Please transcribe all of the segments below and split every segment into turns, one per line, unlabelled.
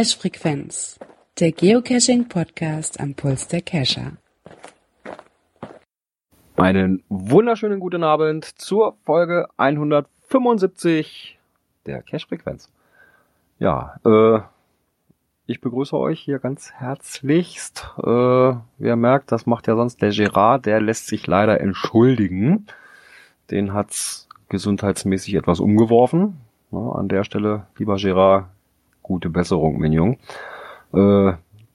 Cache Frequenz, der Geocaching Podcast am Puls der Cacher.
Einen wunderschönen guten Abend zur Folge 175 der Cache Frequenz. Ja, äh, ich begrüße euch hier ganz herzlichst. Äh, wie ihr merkt, das macht ja sonst der Gerard, der lässt sich leider entschuldigen. Den hat's gesundheitsmäßig etwas umgeworfen. Ja, an der Stelle, lieber Gerard, gute Besserung, Mignon. Äh,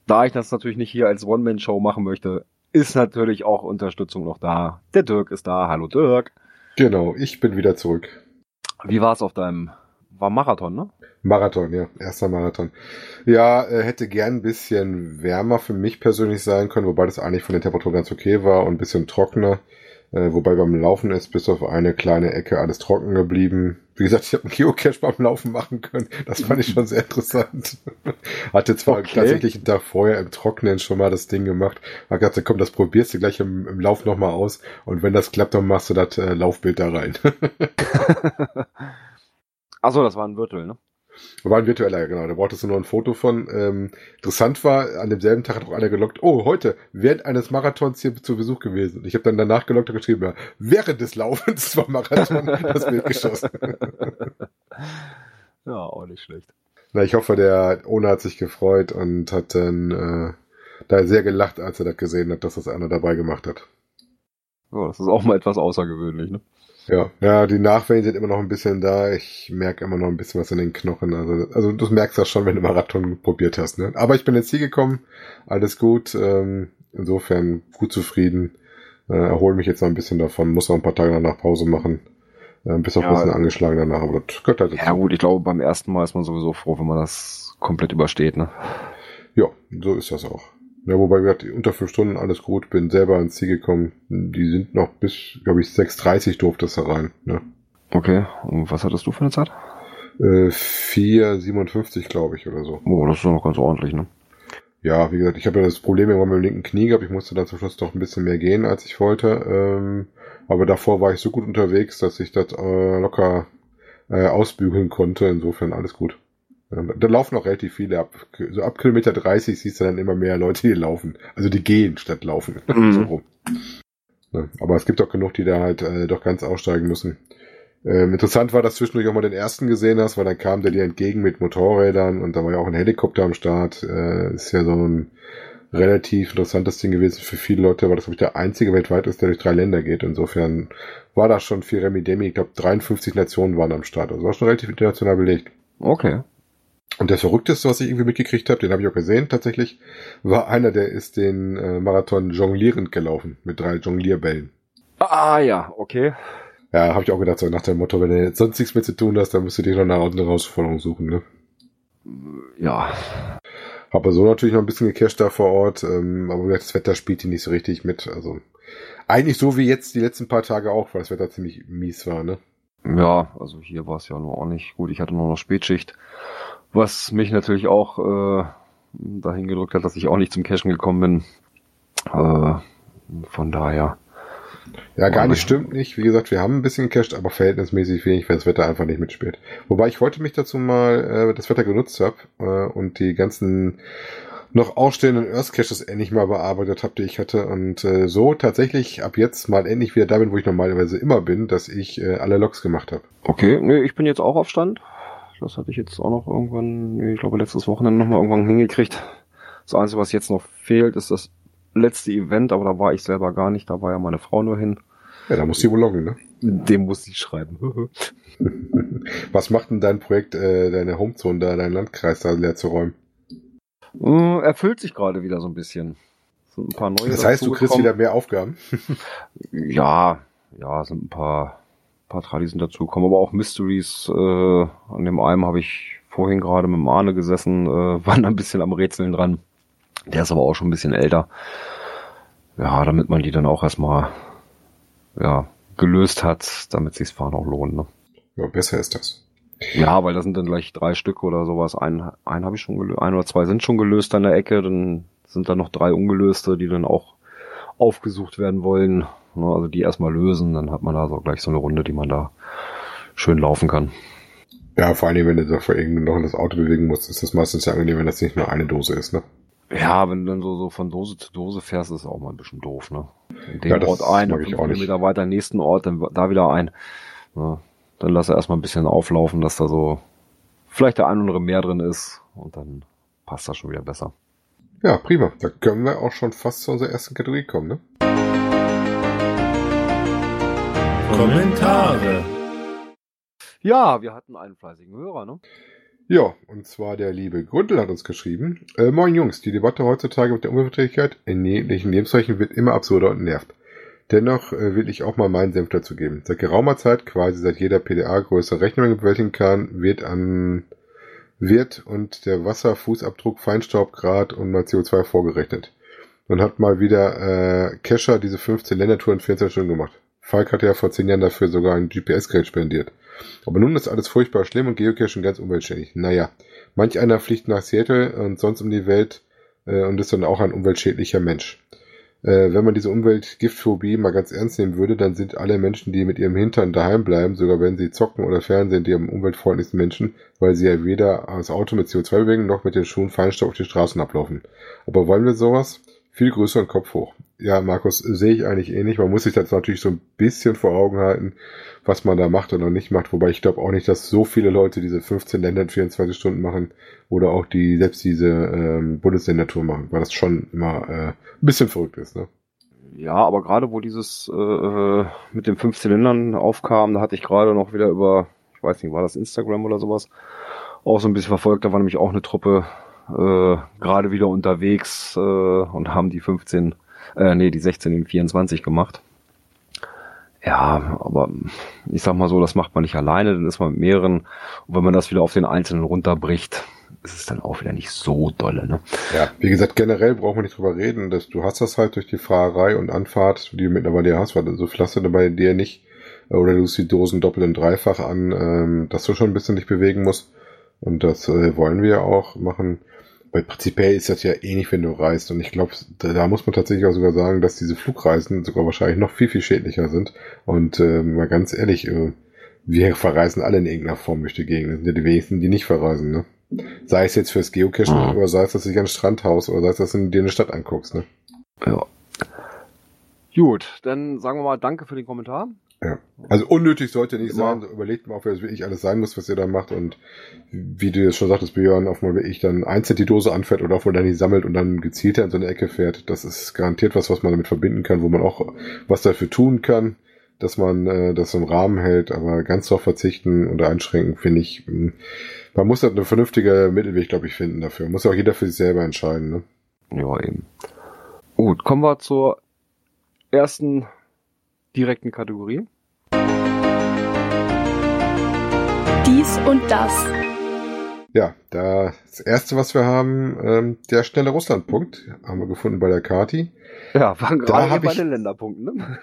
da ich das natürlich nicht hier als One-Man-Show machen möchte, ist natürlich auch Unterstützung noch da. Der Dirk ist da. Hallo Dirk.
Genau, ich bin wieder zurück.
Wie war's auf deinem, war Marathon, ne?
Marathon, ja, erster Marathon. Ja, äh, hätte gern ein bisschen wärmer für mich persönlich sein können, wobei das eigentlich von den Temperaturen ganz okay war und ein bisschen trockener. Äh, wobei beim Laufen ist bis auf eine kleine Ecke alles trocken geblieben. Wie gesagt, ich habe einen Geocache beim Laufen machen können. Das fand ich schon sehr interessant. Hatte zwar okay. tatsächlich einen Tag vorher im Trockenen schon mal das Ding gemacht. Hab gedacht, komm, das probierst du gleich im, im Lauf nochmal aus. Und wenn das klappt, dann machst du das äh, Laufbild da rein.
Achso, das war ein Virtual, ne?
War ein virtueller, genau. Da brauchtest du nur ein Foto von. Ähm, interessant war, an demselben Tag hat auch einer gelockt, oh, heute, während eines Marathons hier zu Besuch gewesen. Und ich habe dann danach gelockt und geschrieben, ja, während des Laufens war Marathon das Bild geschossen.
ja, auch nicht schlecht.
Na, ich hoffe, der Ona hat sich gefreut und hat dann äh, da sehr gelacht, als er das gesehen hat, dass das einer dabei gemacht hat.
Ja, das ist auch mal etwas außergewöhnlich, ne?
Ja, ja, die Nachwehen sind immer noch ein bisschen da. Ich merke immer noch ein bisschen was in den Knochen. Also, also du merkst das schon, wenn du Marathon probiert hast. Ne? Aber ich bin jetzt hier gekommen, alles gut. Ähm, insofern gut zufrieden. Äh, erhole mich jetzt noch ein bisschen davon, muss noch ein paar Tage danach Pause machen. Äh, bis auf ja, ein bisschen angeschlagen danach, aber das gehört halt
dazu. Ja gut, ich glaube, beim ersten Mal ist man sowieso froh, wenn man das komplett übersteht. Ne?
Ja, so ist das auch. Ja, wobei wir unter fünf Stunden alles gut, bin selber ans Ziel gekommen. Die sind noch bis, glaube ich, 6.30 durfte es da rein. Ne?
Okay, und was hattest du für eine Zeit?
Äh, 4,57 glaube ich oder so.
Oh, das ist noch ganz ordentlich, ne?
Ja, wie gesagt, ich habe ja das Problem irgendwann mit dem linken Knie gehabt. Ich musste dann zum Schluss doch ein bisschen mehr gehen, als ich wollte. Ähm, aber davor war ich so gut unterwegs, dass ich das äh, locker äh, ausbügeln konnte. Insofern alles gut. Da laufen auch relativ viele ab. So ab Kilometer 30 siehst du dann immer mehr Leute, die laufen. Also die gehen statt laufen. Mhm. so rum. Ja, aber es gibt auch genug, die da halt äh, doch ganz aussteigen müssen. Ähm, interessant war, dass zwischendurch auch mal den ersten gesehen hast, weil dann kam der dir entgegen mit Motorrädern und da war ja auch ein Helikopter am Start. Äh, ist ja so ein relativ interessantes Ding gewesen für viele Leute, weil das, glaube ich, der einzige weltweit ist, der durch drei Länder geht. Insofern war das schon viel Remi Demi. Ich glaube, 53 Nationen waren am Start. Also war schon relativ international belegt.
Okay.
Und der verrückteste, was ich irgendwie mitgekriegt habe, den habe ich auch gesehen tatsächlich, war einer, der ist den äh, Marathon jonglierend gelaufen mit drei Jonglierbällen.
Ah ja, okay.
Ja, habe ich auch gedacht, so nach dem Motto, wenn du jetzt sonst nichts mehr zu tun hast, dann musst du dir noch eine andere Herausforderung suchen, ne?
Ja.
Habe so natürlich noch ein bisschen gecasht da vor Ort, ähm, aber das Wetter spielt die nicht so richtig mit. Also eigentlich so wie jetzt die letzten paar Tage auch, weil das Wetter ziemlich mies war, ne?
Ja, also hier war es ja nur auch nicht gut. Ich hatte nur noch Spätschicht was mich natürlich auch äh, dahin gedrückt hat, dass ich auch nicht zum Cashen gekommen bin. Äh, von daher.
Ja, gar nicht stimmt nicht. Wie gesagt, wir haben ein bisschen gecached, aber verhältnismäßig wenig, weil das Wetter einfach nicht mitspielt. Wobei ich heute mich dazu mal äh, das Wetter genutzt habe äh, und die ganzen noch ausstehenden Earth Caches endlich mal bearbeitet habe, die ich hatte und äh, so tatsächlich ab jetzt mal endlich wieder da bin, wo ich normalerweise immer bin, dass ich äh, alle Logs gemacht habe.
Okay, nee, ich bin jetzt auch auf Stand. Das hatte ich jetzt auch noch irgendwann, ich glaube letztes Wochenende nochmal irgendwann hingekriegt. Das Einzige, was jetzt noch fehlt, ist das letzte Event, aber da war ich selber gar nicht, da war ja meine Frau nur hin.
Ja, da muss sie wohl loggen, ne?
Dem muss sie schreiben.
was macht denn dein Projekt, äh, deine Homezone da, dein Landkreis da leer zu räumen?
Äh, erfüllt sich gerade wieder so ein bisschen.
Sind ein paar neue das heißt, du kriegst wieder mehr Aufgaben?
ja, ja, sind ein paar paar Tradis sind dazugekommen, aber auch Mysteries. Äh, an dem einen habe ich vorhin gerade mit dem Arne gesessen, äh, waren ein bisschen am Rätseln dran. Der ist aber auch schon ein bisschen älter. Ja, damit man die dann auch erstmal ja, gelöst hat, damit sich's fahren auch lohnt. Ne?
Ja, besser ist das.
Ja, weil da sind dann gleich drei Stück oder sowas. Ein, ein habe ich schon gelöst, ein oder zwei sind schon gelöst an der Ecke, dann sind da noch drei ungelöste, die dann auch aufgesucht werden wollen. Ne, also die erstmal lösen, dann hat man da so gleich so eine Runde, die man da schön laufen kann.
Ja, vor allem, wenn du da vor irgendwo noch das Auto bewegen musst, ist das meistens ja angenehm, wenn das nicht nur eine Dose ist, ne?
Ja, wenn du dann so, so von Dose zu Dose fährst, ist auch mal ein bisschen doof, ne? In dem
Ja, das
Ort ein,
mag ich auch nicht.
Kilometer weiter nächsten Ort, dann da wieder ein. Ja, dann lass er erstmal ein bisschen auflaufen, dass da so vielleicht der ein oder andere mehr drin ist und dann passt das schon wieder besser.
Ja, prima. Da können wir auch schon fast zu unserer ersten Kategorie kommen, ne?
Kommentare.
Ja, wir hatten einen fleißigen Hörer, ne?
Ja, und zwar der liebe Grundl hat uns geschrieben. Äh, Moin Jungs, die Debatte heutzutage mit der Umweltverträglichkeit in jeglichen Lebenszeichen wird immer absurder und nervt. Dennoch äh, will ich auch mal meinen Senf dazu geben. Seit geraumer Zeit, quasi seit jeder PDA größere Rechnungen bewältigen kann, wird an wird und der Wasserfußabdruck, Feinstaubgrad und mal CO2 vorgerechnet. Dann hat mal wieder äh, Kescher diese 15 Ländertouren in 14 Stunden gemacht. Falk hatte ja vor 10 Jahren dafür sogar ein GPS-Gerät spendiert. Aber nun ist alles furchtbar schlimm und Geocaching ganz umweltschädlich. Naja, manch einer fliegt nach Seattle und sonst um die Welt äh, und ist dann auch ein umweltschädlicher Mensch. Äh, wenn man diese Umweltgiftphobie mal ganz ernst nehmen würde, dann sind alle Menschen, die mit ihrem Hintern daheim bleiben, sogar wenn sie zocken oder fernsehen, die am umweltfreundlichsten Menschen, weil sie ja weder das Auto mit CO2 bewegen, noch mit den Schuhen Feinstaub auf die Straßen ablaufen. Aber wollen wir sowas? Viel größer und Kopf hoch. Ja, Markus, sehe ich eigentlich ähnlich. Man muss sich das natürlich so ein bisschen vor Augen halten, was man da macht oder nicht macht. Wobei ich glaube auch nicht, dass so viele Leute diese 15 Länder in 24 Stunden machen oder auch die selbst diese ähm, Bundesländertour machen, weil das schon immer äh, ein bisschen verrückt ist. Ne?
Ja, aber gerade wo dieses äh, äh, mit den fünf Zylindern aufkam, da hatte ich gerade noch wieder über, ich weiß nicht, war das Instagram oder sowas, auch so ein bisschen verfolgt. Da war nämlich auch eine Truppe äh, gerade wieder unterwegs äh, und haben die 15, äh, nee, die 16 in 24 gemacht. Ja, aber ich sag mal so, das macht man nicht alleine, dann ist man mit mehreren. Und wenn man das wieder auf den Einzelnen runterbricht, ist es dann auch wieder nicht so dolle, ne?
Ja, wie gesagt, generell brauchen wir nicht drüber reden, dass du hast das halt durch die Fahrerei und Anfahrt, die du mittlerweile hast, weil so viel hast du bei dir nicht, oder du hast die Dosen doppelt und dreifach an, ähm, dass du schon ein bisschen dich bewegen musst. Und das äh, wollen wir auch machen. Weil prinzipiell ist das ja ähnlich, wenn du reist. Und ich glaube, da, da muss man tatsächlich auch sogar sagen, dass diese Flugreisen sogar wahrscheinlich noch viel, viel schädlicher sind. Und äh, mal ganz ehrlich, äh, wir verreisen alle in irgendeiner Form durch die Gegend. Das sind ja die wenigsten, die nicht verreisen, ne? Sei es jetzt fürs Geocachen
Mhm.
oder sei es, dass du dich an ein Strandhaus oder sei es, dass du dir eine Stadt anguckst, ne?
Ja. Gut, dann sagen wir mal Danke für den Kommentar.
Ja. Also unnötig sollte nicht
Immer.
sein. So Überlegt mal, ob das wirklich alles sein muss, was ihr da macht. Und wie du jetzt schon sagtest, Björn, ob man wirklich dann einzeln die Dose anfährt oder ob man dann die sammelt und dann gezielter in so eine Ecke fährt. Das ist garantiert was, was man damit verbinden kann, wo man auch was dafür tun kann, dass man äh, das im Rahmen hält. Aber ganz drauf verzichten oder einschränken, finde ich, mh, man muss halt eine vernünftige Mittelweg, glaube ich, finden dafür. Muss ja auch jeder für sich selber entscheiden. Ne?
Ja, eben. Gut, kommen wir zur ersten direkten Kategorie.
Dies und das.
Ja, da das erste, was wir haben, ähm, der schnelle Russlandpunkt, haben wir gefunden bei der Kati.
Ja, waren
Da
gerade
hab
bei
ich-
den Länderpunkten, ne?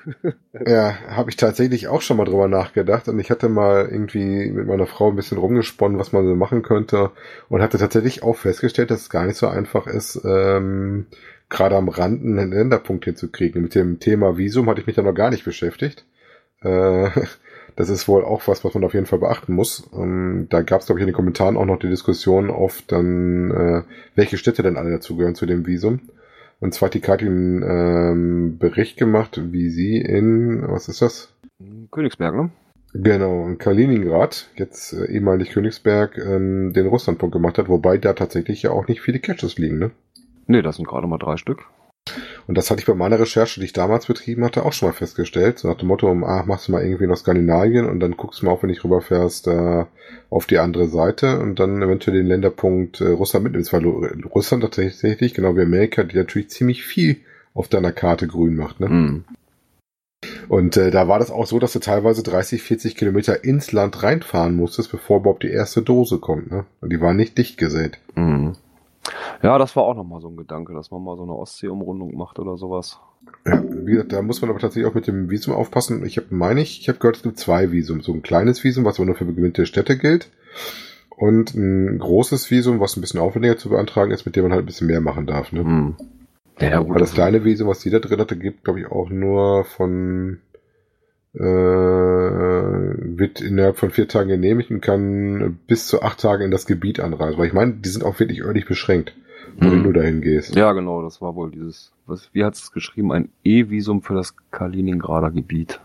Ja, habe ich tatsächlich auch schon mal drüber nachgedacht und ich hatte mal irgendwie mit meiner Frau ein bisschen rumgesponnen, was man so machen könnte und hatte tatsächlich auch festgestellt, dass es gar nicht so einfach ist, ähm, gerade am Rand einen Länderpunkt hinzukriegen. Mit dem Thema Visum hatte ich mich da noch gar nicht beschäftigt. Äh, das ist wohl auch was, was man auf jeden Fall beachten muss. Ähm, da gab es, glaube ich, in den Kommentaren auch noch die Diskussion auf dann, äh, welche Städte denn alle dazugehören zu dem Visum. Und zwar hat die Katin ähm, Bericht gemacht, wie sie in, was ist das?
Königsberg, ne?
Genau, in Kaliningrad, jetzt äh, ehemalig Königsberg, ähm, den Russlandpunkt gemacht hat, wobei da tatsächlich ja auch nicht viele Caches liegen, ne?
Ne, das sind gerade mal drei Stück.
Und das hatte ich bei meiner Recherche, die ich damals betrieben hatte, auch schon mal festgestellt. So nach dem Motto, ah, machst du mal irgendwie nach Skandinavien und dann guckst du mal auch, wenn ich rüberfährst, äh, auf die andere Seite und dann eventuell den Länderpunkt äh, Russland mitnimmst, weil Russland tatsächlich, genau wie Amerika, die natürlich ziemlich viel auf deiner Karte grün macht, ne?
Mhm.
Und äh, da war das auch so, dass du teilweise 30, 40 Kilometer ins Land reinfahren musstest, bevor überhaupt die erste Dose kommt. Ne? Und die war nicht dicht gesät.
Mhm. Ja, das war auch nochmal so ein Gedanke, dass man mal so eine Ostsee-Umrundung macht oder sowas.
Ja, wie gesagt, da muss man aber tatsächlich auch mit dem Visum aufpassen. Ich habe, meine ich, ich habe gehört, es gibt zwei Visum. So ein kleines Visum, was aber nur für bestimmte Städte gilt. Und ein großes Visum, was ein bisschen aufwendiger zu beantragen ist, mit dem man halt ein bisschen mehr machen darf. Ne?
Ja, ja, gut.
Aber das kleine Visum, was die da drin hatte, gibt, glaube ich, auch nur von äh, wird innerhalb von vier Tagen genehmigt und kann bis zu acht Tage in das Gebiet anreisen. Weil ich meine, die sind auch wirklich örtlich beschränkt, wohin
Mhm.
du dahin gehst.
Ja, genau, das war wohl dieses, was, wie hat es geschrieben, ein E-Visum für das Kaliningrader Gebiet.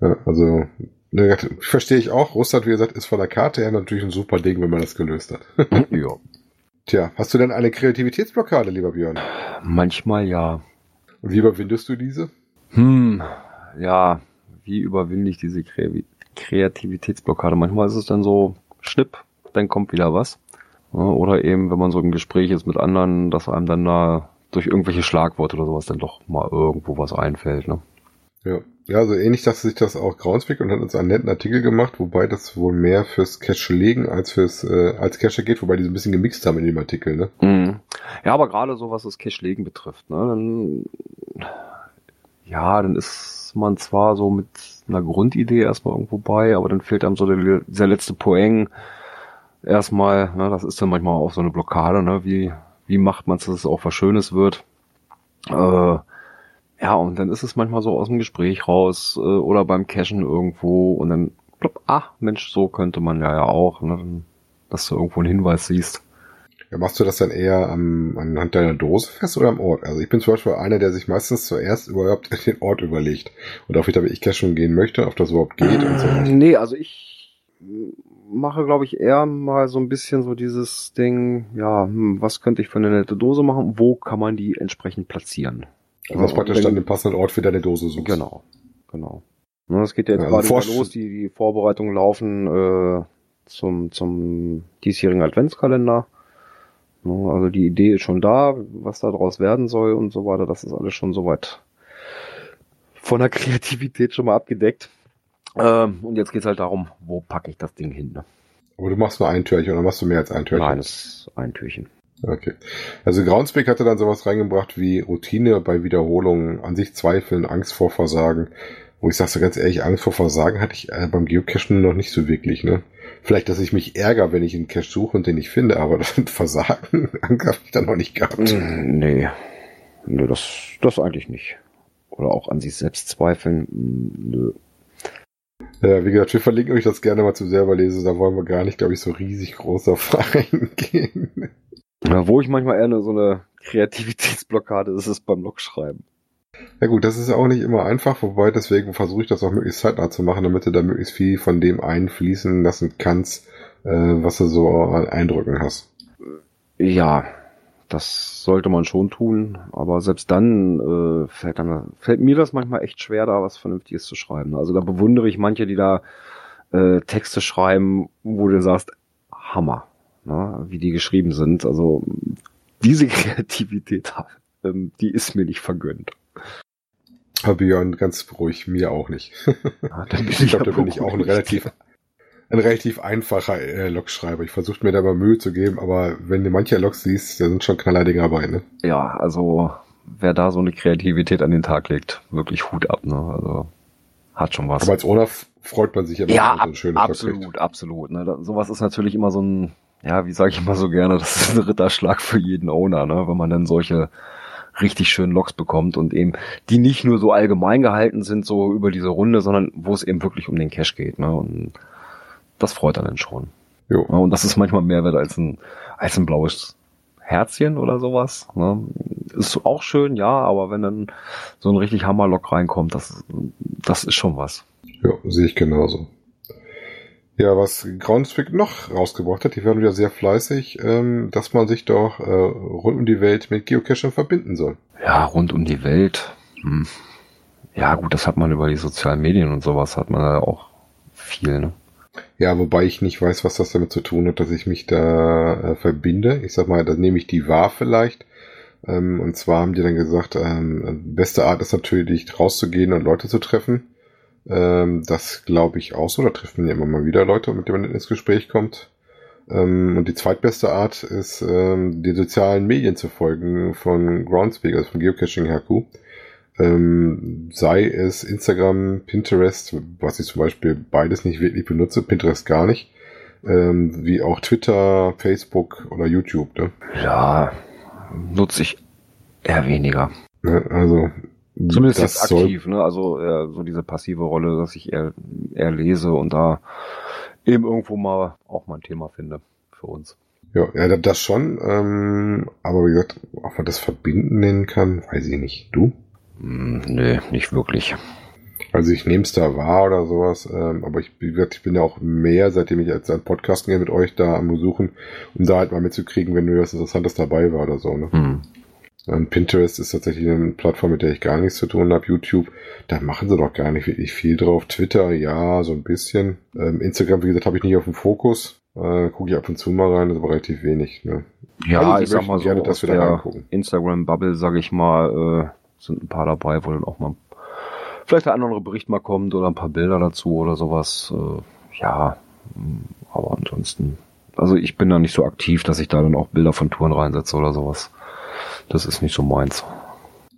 Ja, also, ne, verstehe ich auch. Russland, wie gesagt, ist von der Karte her natürlich ein super Ding, wenn man das gelöst hat.
ja.
Tja, hast du denn eine Kreativitätsblockade, lieber Björn?
Manchmal ja.
Und wie überwindest du diese?
Hm, ja, wie überwinde ich diese Kre Kreativitätsblockade? Manchmal ist es dann so, schnipp, dann kommt wieder was. Oder eben, wenn man so im Gespräch ist mit anderen, dass einem dann da durch irgendwelche Schlagworte oder sowas dann doch mal irgendwo was einfällt. Ne?
Ja. Ja, so ähnlich dachte sich das auch Groundspeak und hat uns einen netten Artikel gemacht, wobei das wohl mehr fürs Cache legen als fürs äh, als Cache geht, wobei die so ein bisschen gemixt haben in dem Artikel, ne?
Mhm. Ja, aber gerade so was das Cache-Legen betrifft, ne, dann, ja, dann ist man zwar so mit einer Grundidee erstmal irgendwo bei, aber dann fehlt einem so der, dieser letzte Poeng erstmal, ne, das ist dann manchmal auch so eine Blockade, ne, wie, wie macht man es, dass es auch was Schönes wird, äh, ja, und dann ist es manchmal so aus dem Gespräch raus äh, oder beim Cashen irgendwo und dann, plopp, ah, Mensch, so könnte man ja ja auch, ne, dass du irgendwo einen Hinweis siehst.
Ja, machst du das dann eher am, anhand deiner Dose fest oder am Ort? Also ich bin zum Beispiel einer, der sich meistens zuerst überhaupt den Ort überlegt und auf welcher ich Cachen gehen möchte, ob das überhaupt geht und so.
Nee, also ich mache, glaube ich, eher mal so ein bisschen so dieses Ding, ja, hm, was könnte ich für eine nette Dose machen? Wo kann man die entsprechend platzieren?
Also das praktisch dann den passenden Ort für deine Dose suchst.
Genau, genau. Ne, Es geht ja jetzt
Ja,
gerade
also Forsch-
los, die, die Vorbereitungen laufen äh, zum, zum diesjährigen Adventskalender. Ne, Also die Idee ist schon da, was da draus werden soll und so weiter. Das ist alles schon soweit von der Kreativität schon mal abgedeckt. Ähm, und jetzt geht's halt darum, wo packe ich das Ding hin? Ne?
Aber du machst nur ein Türchen oder machst du mehr als ein Türchen?
Nein, das ist ein Türchen.
Okay. Also Groundspeak hatte dann sowas reingebracht wie Routine bei Wiederholungen, an sich Zweifeln, Angst vor Versagen. Wo ich sag so ganz ehrlich, Angst vor Versagen hatte ich äh, beim Geocachen noch nicht so wirklich, ne? Vielleicht, dass ich mich ärgere, wenn ich einen Cache suche und den nicht finde, aber das Versagen Angst habe ich dann noch nicht gehabt.
Mm, Nee. Nee, das, das eigentlich nicht. Oder auch an sich selbst zweifeln. Mm, Nö.
Ja, wie gesagt, wir verlinken euch das gerne mal zum selber lesen, da wollen wir gar nicht, glaube ich, so riesig groß auf reingehen.
Ja, wo ich manchmal eher so eine Kreativitätsblockade ist, ist beim Logschreiben.
Ja gut, das ist auch nicht immer einfach, wobei deswegen versuche ich das auch möglichst zeitnah zu machen, damit du da möglichst viel von dem einfließen lassen kannst, äh, was du so an Eindrücken hast.
Ja, das sollte man schon tun, aber selbst dann äh, fällt, dann fällt mir das manchmal echt schwer, da was Vernünftiges zu schreiben. Also da bewundere ich manche, die da äh, Texte schreiben, wo du sagst, Hammer, ne, wie die geschrieben sind. Also diese Kreativität, ähm, die ist mir nicht vergönnt.
Aber Björn, ganz ruhig, mir auch nicht.
Bin
Ich glaube, da bin ich auch ein relativ, ein relativ einfacher äh, Logschreiber. Ich versuche mir da mal Mühe zu geben, aber wenn du manche Logs siehst, da sind schon Knallerdinger dabei, ne?
Ja, also wer da so eine Kreativität an den Tag legt, wirklich Hut ab, ne? Also hat schon was.
Aber als Olaf freut man sich ja, wenn
ja,
man so
ab,
Log
absolut, absolut. Ne? Da, sowas ist natürlich immer so ein, ja, wie sage ich immer so gerne, das ist ein Ritterschlag für jeden Owner, ne? wenn man dann solche richtig schönen Logs bekommt und eben die nicht nur so allgemein gehalten sind, so über diese Runde, sondern wo es eben wirklich um den Cash geht. Ne? Und das freut einen dann schon.
Jo.
Ja, und das ist manchmal mehr wert als ein, als ein blaues Herzchen oder sowas. Ne? Ist auch schön, ja, aber wenn dann so ein richtig Hammerlock reinkommt, das, das ist schon was.
Ja, sehe ich genauso. Ja, was Groundspeak noch rausgebracht hat, die werden wieder sehr fleißig, ähm, dass man sich doch äh, rund um die Welt mit Geocaching verbinden soll.
Ja, rund um die Welt. Hm. Ja, gut, das hat man über die sozialen Medien und sowas, hat man da auch viel, ne?
Ja, wobei ich nicht weiß, was das damit zu tun hat, dass ich mich da äh, verbinde. Ich sag mal, da nehme ich die wahr vielleicht. Ähm, und zwar haben die dann gesagt, ähm, beste Art ist natürlich rauszugehen und Leute zu treffen. Ähm, das glaube ich auch so. Da trifft man ja immer mal wieder Leute, mit denen man ins Gespräch kommt. Ähm, und die zweitbeste Art ist, ähm, die sozialen Medien zu folgen von Groundspeak, also von Geocaching Haku. Ähm, sei es Instagram, Pinterest, was ich zum Beispiel beides nicht wirklich benutze, Pinterest gar nicht, ähm, wie auch Twitter, Facebook oder YouTube. Ne?
Ja, nutze ich eher weniger.
Also
Zumindest
das
jetzt aktiv, ne? Also eher so diese passive Rolle, dass ich eher, eher lese und da eben irgendwo mal auch mal ein Thema finde für uns.
Ja, ja, das schon. Ähm, aber wie gesagt, ob man das verbinden nennen kann, weiß ich nicht. Du?
Hm, nee, nicht wirklich.
Also ich nehme es da wahr oder sowas, ähm, aber ich, wie gesagt, ich bin ja auch mehr, seitdem ich jetzt an Podcasten gehe mit euch da am Besuchen, um da halt mal mitzukriegen, wenn mir was Interessantes dabei war oder so. Ne?
Hm.
Und Pinterest ist tatsächlich eine Plattform, mit der ich gar nichts zu tun habe. YouTube, da machen sie doch gar nicht wirklich viel drauf. Twitter, ja, so ein bisschen. Ähm, Instagram, wie gesagt, habe ich nicht auf dem Fokus. Äh, Gucke ich ab und zu mal rein, das ist aber relativ wenig. Ne?
Ja,
Also,
ich sag mal so,
gerne, dass wir da.
Instagram-Bubble, sag ich mal, äh, sind ein paar dabei, wo dann auch mal vielleicht der andere Bericht mal kommt oder ein paar Bilder dazu oder sowas. Äh, ja, aber ansonsten, also ich bin da nicht so aktiv, dass ich da dann auch Bilder von Touren reinsetze oder sowas. Das ist nicht so meins.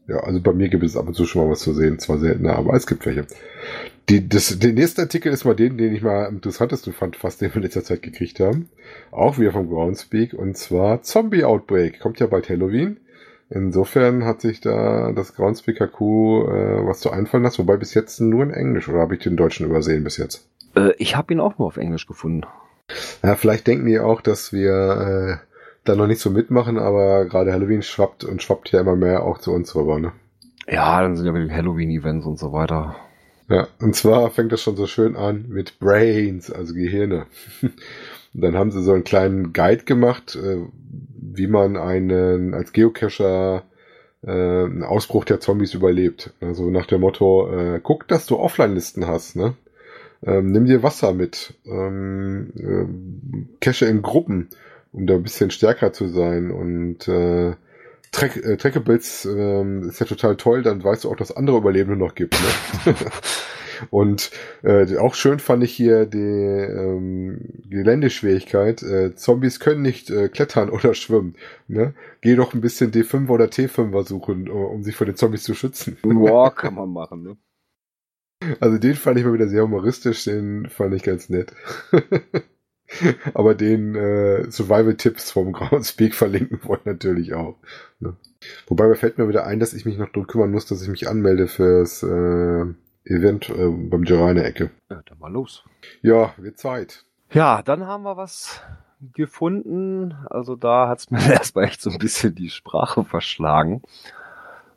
Ja, also bei mir gibt es ab und zu schon mal was zu sehen, zwar seltener, aber es gibt welche. Die, das, der nächste Artikel ist mal den, den ich mal am interessantesten fand, fast den wir in letzter Zeit gekriegt haben. Auch wieder vom Groundspeak, und zwar Zombie Outbreak. Kommt ja bald Halloween. Insofern hat sich da das Groundspeak HQ äh, was zu einfallen lassen, wobei bis jetzt nur in Englisch, oder habe ich den Deutschen übersehen bis jetzt?
Äh, ich habe ihn auch nur auf Englisch gefunden.
Ja, vielleicht denken die auch, dass wir äh, da noch nicht so mitmachen, aber gerade Halloween schwappt und schwappt ja immer mehr auch zu uns rüber, ne?
Ja, dann sind ja wieder die Halloween-Events und so weiter.
Ja, und zwar fängt das schon so schön an mit Brains, also Gehirne. Und dann haben sie so einen kleinen Guide gemacht, äh, wie man einen als Geocacher äh, einen Ausbruch der Zombies überlebt. Also nach dem Motto, äh, guck, dass du Offline-Listen hast, ne? Ähm, nimm dir Wasser mit, ähm, äh, cache in Gruppen, um da ein bisschen stärker zu sein und äh, Track, äh, Trackables ähm, ist ja total toll, dann weißt du auch, dass andere Überlebende noch gibt. Ne? Und äh, auch schön fand ich hier die ähm, Geländeschwierigkeit. Äh, Zombies können nicht äh, klettern oder schwimmen. Ne? Geh doch ein bisschen D5 oder T5 suchen, äh, um sich vor den Zombies zu schützen.
Ja, kann man machen, ne?
Also den fand ich mal wieder sehr humoristisch, den fand ich ganz nett. Aber den äh, Survival-Tipps vom Groundspeak verlinken wollen natürlich auch. Ne? Wobei mir fällt mir wieder ein, dass ich mich noch drum kümmern muss, dass ich mich anmelde fürs äh, Event äh, beim Gerane-Ecke.
Ja, dann mal los.
Ja, wird Zeit.
Ja, dann haben wir was gefunden. Also da hat's mir erstmal echt so ein bisschen die Sprache verschlagen.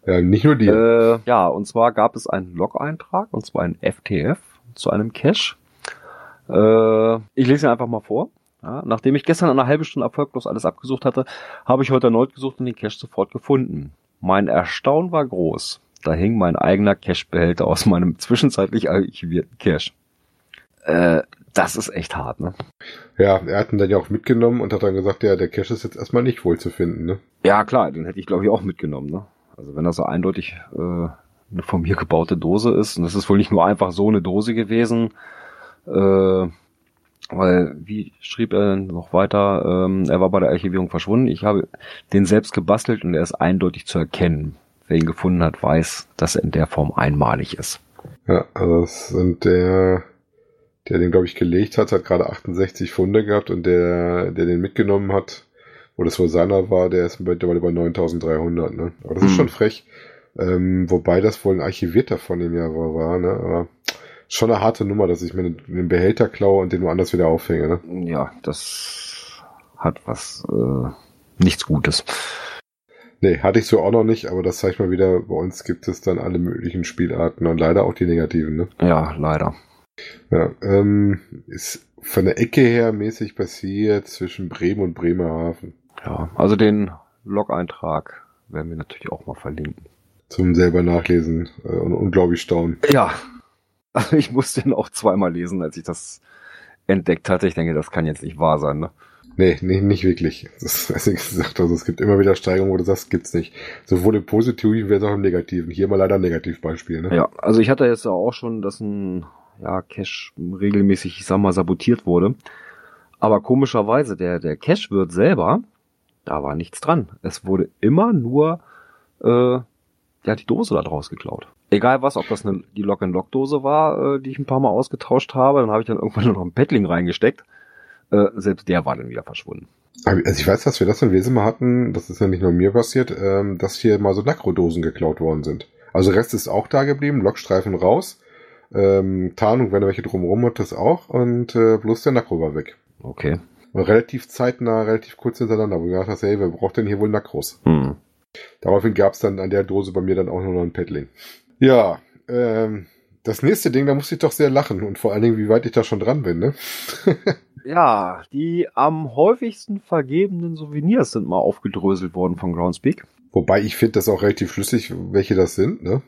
Ja, nicht nur dir.
Äh, ja, und zwar gab es einen Log-Eintrag, und zwar ein FTF zu einem Cache. Äh, ich lese ihn einfach mal vor. Ja, nachdem ich gestern eine halbe Stunde erfolglos alles abgesucht hatte, habe ich heute erneut gesucht und den Cache sofort gefunden. Mein Erstaunen war groß. Da hing mein eigener Cache-Behälter aus meinem zwischenzeitlich archivierten Cache. Äh, das ist echt hart, ne?
ja, er hat ihn dann ja auch mitgenommen und hat dann gesagt, ja, der Cache ist jetzt erstmal nicht wohl zu finden. Ne?
Ja, klar, den hätte ich glaube ich auch mitgenommen, ne? Also wenn das so eindeutig äh, eine von mir gebaute Dose ist, und das ist wohl nicht nur einfach so eine Dose gewesen, äh, weil, wie schrieb er denn noch weiter, ähm, er war bei der Archivierung verschwunden. Ich habe den selbst gebastelt und er ist eindeutig zu erkennen. Wer ihn gefunden hat, weiß, dass er in der Form einmalig ist.
Ja, also das sind der, der den, glaube ich, gelegt hat, hat gerade 68 Funde gehabt und der, der den mitgenommen hat, wo das wohl seiner war, der ist mittlerweile bei 9300, ne? Aber das ist
Hm.
schon frech. Ähm, wobei das wohl ein archivierter von dem Jahr war, war, ne? Aber schon eine harte Nummer, dass ich mir den, Behälter klaue und den woanders wieder aufhänge, ne?
Ja, das hat was äh, nichts Gutes.
Nee, hatte ich so auch noch nicht, aber das zeigt mal wieder, bei uns gibt es dann alle möglichen Spielarten und leider auch die negativen, ne?
Ja, leider.
Ja, ähm, ist von der Ecke her mäßig passiert zwischen Bremen und Bremerhaven.
Ja, also den Log-Eintrag werden wir natürlich auch mal verlinken.
Zum selber nachlesen äh, und unglaublich staunen.
Ja, also ich musste ihn auch zweimal lesen, als ich das entdeckt hatte. Ich denke, das kann jetzt nicht wahr sein. Ne?
Nee, nee, nicht wirklich. Das ist, wie gesagt, also es gibt immer wieder Steigerungen, wo du sagst, gibt's nicht. Sowohl im Positiven wie auch im Negativen. Hier mal leider ein Negativbeispiel, ne?
Ja, also ich hatte jetzt ja auch schon, dass ein ja, Cache regelmäßig, ich sag mal, sabotiert wurde. Aber komischerweise, der, der Cache-Wirt selber, da war nichts dran. Es wurde immer nur äh, ja, die Dose da draus geklaut. Egal was, ob das eine, die Lock-and-Lock-Dose war, äh, die ich ein paar Mal ausgetauscht habe, dann habe ich dann irgendwann nur noch ein Paddling reingesteckt. Äh, selbst der war dann wieder verschwunden.
Also ich weiß, dass wir das in Wesen mal hatten, das ist ja nicht nur mir passiert, ähm, dass hier mal so Nakrodosen geklaut worden sind. Also Rest ist auch da geblieben, Lokstreifen raus. Ähm, Tarnung, wenn er welche drumherum hat, das auch. Und äh, bloß der Nakro war weg.
Okay.
Und relativ zeitnah, relativ kurz hintereinander, wo du gedacht hast, hey, wer braucht denn hier wohl Nakros?
Hm.
Daraufhin gab es dann an der Dose bei mir dann auch nur noch ein Paddling. Ja, ähm, das nächste Ding, da musste ich doch sehr lachen und vor allen Dingen, wie weit ich da schon dran bin, ne?
Ja, die am häufigsten vergebenen Souvenirs sind mal aufgedröselt worden von Groundspeak.
Wobei ich finde das auch relativ schlüssig, welche das sind, ne?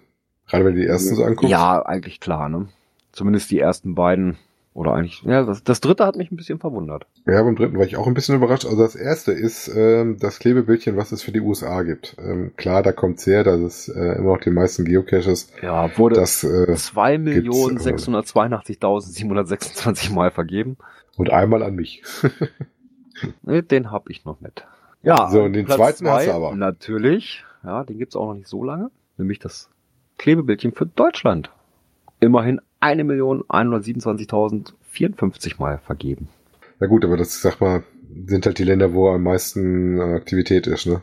Gerade wenn du die ersten so anguckst.
Ja, eigentlich klar, ne? Zumindest die ersten beiden. Oder eigentlich, ja, das, das dritte hat mich ein bisschen verwundert.
Ja, beim dritten war ich auch ein bisschen überrascht. Also das erste ist ähm, das Klebebildchen, was es für die USA gibt. Ähm, klar, da kommt's her, dass es äh, immer noch die meisten Geocaches.
Ja, wurde
Das, äh,
2.682.726 Mal vergeben.
und einmal an mich.
Ne, Den hab ich noch nicht. Ja,
So, und den
Platz
zweiten hast
zwei,
du aber.
Natürlich, ja, den gibt's auch noch nicht so lange. Nämlich das Klebebildchen für Deutschland. Immerhin 1.127.054 Mal vergeben.
Ja gut, aber das, sag mal, sind halt die Länder, wo am meisten Aktivität ist, ne?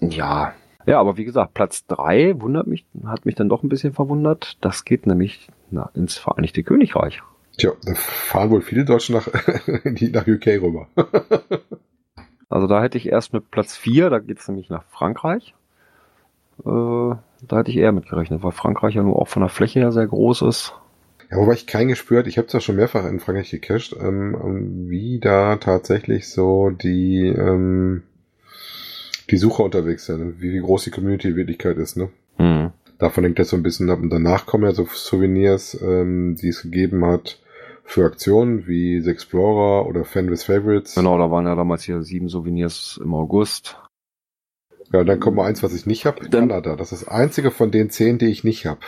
Ja. Ja, aber wie gesagt, Platz drei wundert mich, hat mich dann doch ein bisschen verwundert. Das geht nämlich na, ins Vereinigte Königreich.
Tja, da fahren wohl viele Deutsche nach, die nach UK rüber.
Also da hätte ich erst mit Platz vier, da geht's nämlich nach Frankreich. Äh, da hätte ich eher mit gerechnet, weil Frankreich ja nur auch von der Fläche her sehr groß ist.
Ja, wobei ich kein Gespür hatte, ich habe zwar schon mehrfach in Frankreich gecached, ähm, wie da tatsächlich so die, ähm, die Sucher unterwegs sind, wie, wie groß die Community in Wirklichkeit ist, ne?
Hm.
Davon hängt das so ein bisschen ab. Und danach kommen ja so Souvenirs, ähm, die es gegeben hat für Aktionen wie The Explorer oder Fan with Favorites.
Genau, da waren ja damals hier sieben Souvenirs im August.
Ja, dann kommt mal eins, was ich nicht habe. Kanada. Das ist das einzige von den zehn, die ich nicht habe.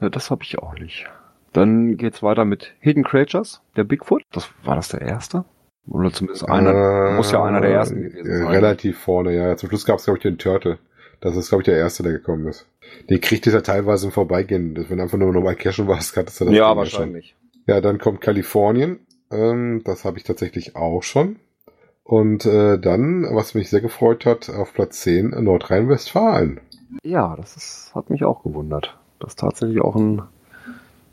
Ja, das habe ich auch nicht. Dann geht's weiter mit Hidden Creatures, der Bigfoot. Das war das der erste? Oder zumindest einer, muss ja einer der ersten gewesen
äh,
sein.
Relativ vorne, ja. Zum Schluss gab es, glaube ich, den Turtle. Das ist, glaube ich, der erste, der gekommen ist. Den kriegt es ja teilweise im Vorbeigehen. Das- Wenn du einfach nur normal cashen warst, hattest du das
ja, wahrscheinlich.
schon. Ja, dann kommt Kalifornien. Ähm, das habe ich tatsächlich auch schon. Und äh, dann, was mich sehr gefreut hat, auf Platz 10 Nordrhein-Westfalen.
Ja, das ist, hat mich auch gewundert, dass tatsächlich auch ein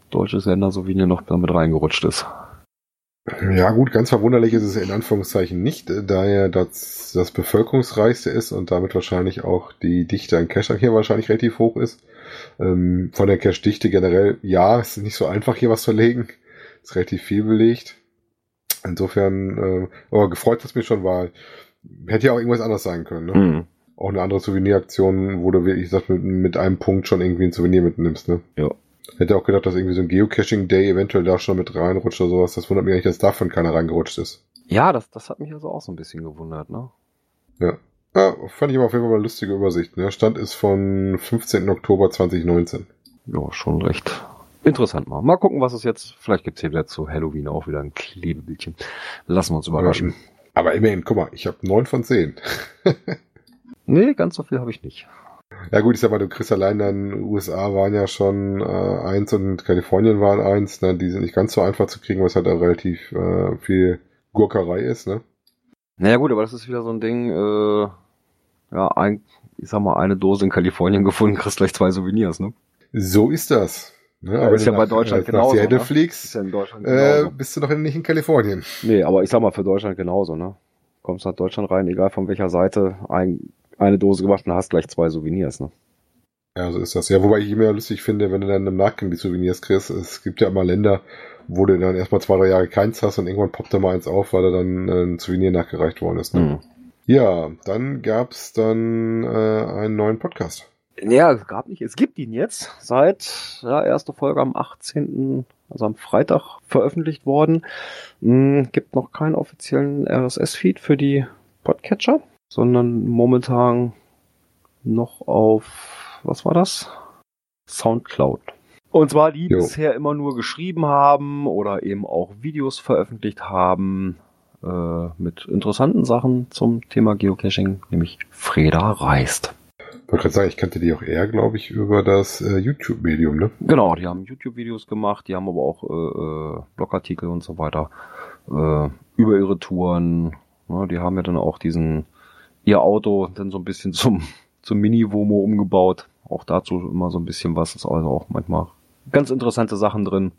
deutsches Ländersouvenir noch damit reingerutscht ist.
Ja gut, ganz verwunderlich ist es in Anführungszeichen nicht, äh, da er das, das bevölkerungsreichste ist und damit wahrscheinlich auch die Dichte an Cachern hier wahrscheinlich relativ hoch ist. Ähm, von der Cache-Dichte generell, ja, es ist nicht so einfach hier was zu legen. Ist relativ viel belegt. Insofern, äh, aber gefreut es mich schon, weil hätte ja auch irgendwas anderes sein können. Ne?
Hm.
Auch eine andere Souveniraktion, wo du wirklich mit, mit einem Punkt schon irgendwie ein Souvenir mitnimmst. Ne?
Ja.
Hätte auch gedacht, dass irgendwie so ein Geocaching-Day eventuell da schon mit reinrutscht oder sowas. Das wundert mich eigentlich, dass davon keiner reingerutscht ist.
Ja, das, das hat mich also auch so ein bisschen gewundert, ne?
Ja. ja fand ich aber auf jeden Fall mal eine lustige Übersicht. Ne? Stand ist von 15. Oktober 2019.
Ja, schon recht interessant mal. Mal gucken, was es jetzt, vielleicht gibt's hier wieder zu Halloween auch wieder ein Klebebildchen. Lassen wir uns überraschen.
Aber immerhin, guck mal, ich habe neun von zehn.
Nee, ganz so viel habe ich nicht.
Ja gut, ich sag mal, du kriegst allein dann USA waren ja schon äh, eins und Kalifornien waren eins. Ne? Die sind nicht ganz so einfach zu kriegen, was halt auch relativ äh, viel Gurkerei ist. Ne?
Naja gut, aber das ist wieder so ein Ding, äh, ja, ein, ich sag mal, eine Dose in Kalifornien gefunden, kriegst gleich zwei Souvenirs, ne?
So ist das. Ne?
Ja,
Aber
ist
wenn
ja
du
bei Deutschland
äh,
genauso,
Nach Seattle
ne?
fliegst,
Ist ja in Deutschland
äh, bist du doch nicht in Kalifornien.
Nee, aber ich sag mal, für Deutschland genauso, ne? Kommst nach Deutschland rein, egal von welcher Seite, ein, eine Dose gemacht und hast gleich zwei Souvenirs, ne?
Ja, so ist das. Ja, wobei ich immer lustig finde, wenn du dann im Nachgang die Souvenirs kriegst. Es gibt ja immer Länder, wo du dann erstmal zwei, drei Jahre keins hast und irgendwann poppt da mal eins auf, weil da dann äh, ein Souvenir nachgereicht worden ist. Ne?
Hm.
Ja, dann gab's dann äh, einen neuen Podcast.
Ja, es gab nicht, es gibt ihn jetzt seit, ja, erste Folge am 18., also am Freitag veröffentlicht worden. Hm, gibt noch keinen offiziellen RSS-Feed für die Podcatcher, sondern momentan noch auf, was war das? Soundcloud. Und zwar die
Jo.
bisher immer nur geschrieben haben oder eben auch Videos veröffentlicht haben äh, mit interessanten Sachen zum Thema Geocaching, nämlich Freda reist.
Ich wollte gerade sagen, ich kannte die auch eher, glaube ich, über das äh, YouTube-Medium, ne?
Genau, die haben YouTube-Videos gemacht, die haben aber auch äh, äh, Blogartikel und so weiter äh, über ihre Touren. Ne, die haben ja dann auch diesen ihr Auto dann so ein bisschen zum zum Mini-Womo umgebaut, auch dazu immer so ein bisschen was. Ist also auch manchmal ganz interessante Sachen drin.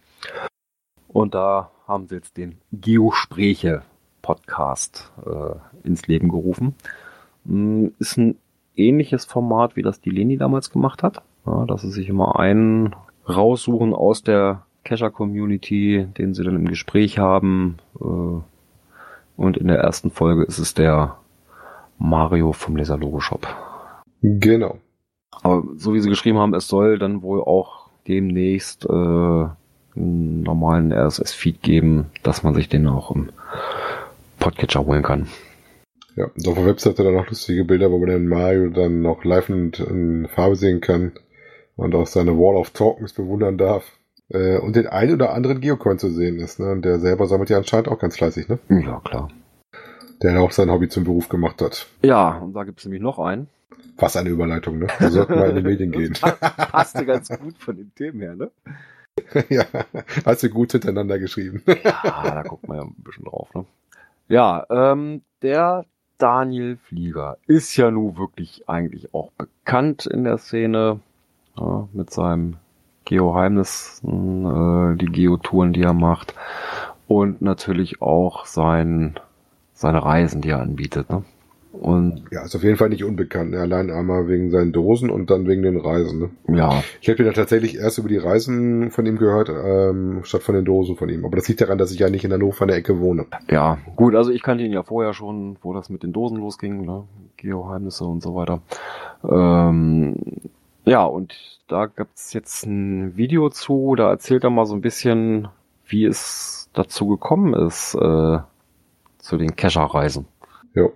Und da haben sie jetzt den Geospräche Podcast äh, ins Leben gerufen. Mm, ist ein ähnliches Format, wie das die Leni damals gemacht hat. Ja, dass sie sich immer einen raussuchen aus der Cacher-Community, den sie dann im Gespräch haben. Äh, und in der ersten Folge ist es der Mario vom Laser Logo Shop.
Genau.
Aber so wie sie geschrieben haben, es soll dann wohl auch demnächst äh, einen normalen RSS-Feed geben, dass man sich den auch im Podcatcher holen kann.
Ja, und auf der Webseite dann noch lustige Bilder, wo man den Mario dann noch live und in Farbe sehen kann und auch seine Wall of Tokens bewundern darf. Äh, und den ein oder anderen Geocoin zu sehen ist, ne? Und der selber sammelt ja anscheinend auch ganz fleißig, ne?
Ja, klar.
Der auch sein Hobby zum Beruf gemacht hat.
Ja, und da gibt es nämlich noch einen.
Was eine Überleitung, ne? Wir sollten mal in die Medien gehen.
Passte ganz gut von den Themen her, ne?
ja, hast du gut hintereinander geschrieben.
ja, da guckt man ja ein bisschen drauf, ne? Ja, ähm, der Daniel Flieger ist ja nun wirklich eigentlich auch bekannt in der Szene ja, mit seinem Geoheimnissen, äh, die Geotouren, die er macht und natürlich auch sein, seine Reisen, die er anbietet. Ne? Und
ja, ist auf jeden Fall nicht unbekannt. Ne? Allein einmal wegen seinen Dosen und dann wegen den Reisen. Ne?
ja,
Ich habe ja tatsächlich erst über die Reisen von ihm gehört, ähm, statt von den Dosen von ihm. Aber das liegt daran, dass ich ja nicht in Hannover in der Ecke wohne.
ja, gut, also ich kannte ihn ja vorher schon, wo das mit den Dosen losging, ne? Geoheimnisse und so weiter. Ähm, ja, und da gibt's jetzt ein Video zu, da erzählt er mal so ein bisschen, wie es dazu gekommen ist, äh, zu den Kescher-Reisen.
Ja.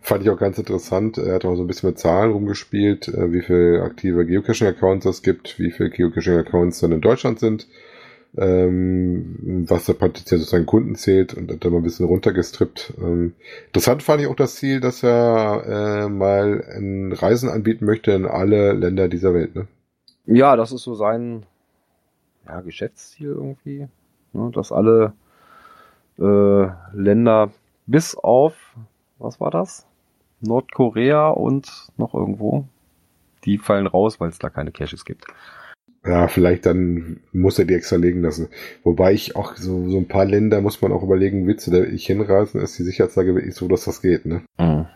Fand ich auch ganz interessant. Er hat auch so ein bisschen mit Zahlen rumgespielt, äh, wie viele aktive Geocaching-Accounts es gibt, wie viele Geocaching-Accounts dann in Deutschland sind, ähm, was da potenziell sozusagen Kunden zählt und hat da mal ein bisschen runtergestrippt. Ähm, interessant fand ich auch das Ziel, dass er äh, mal ein Reisen anbieten möchte in alle Länder dieser Welt. Ne?
Ja, das ist so sein ja, Geschäftsziel irgendwie, ne, dass alle äh, Länder bis auf, was war das? Nordkorea und noch irgendwo, die fallen raus, weil es da keine Caches gibt.
Ja, vielleicht dann muss er die extra legen lassen. Wobei ich auch so, so ein paar Länder muss man auch überlegen, willst du da ich hinreisen, ist die Sicherheitslage wirklich so, dass das geht, ne?
Mhm.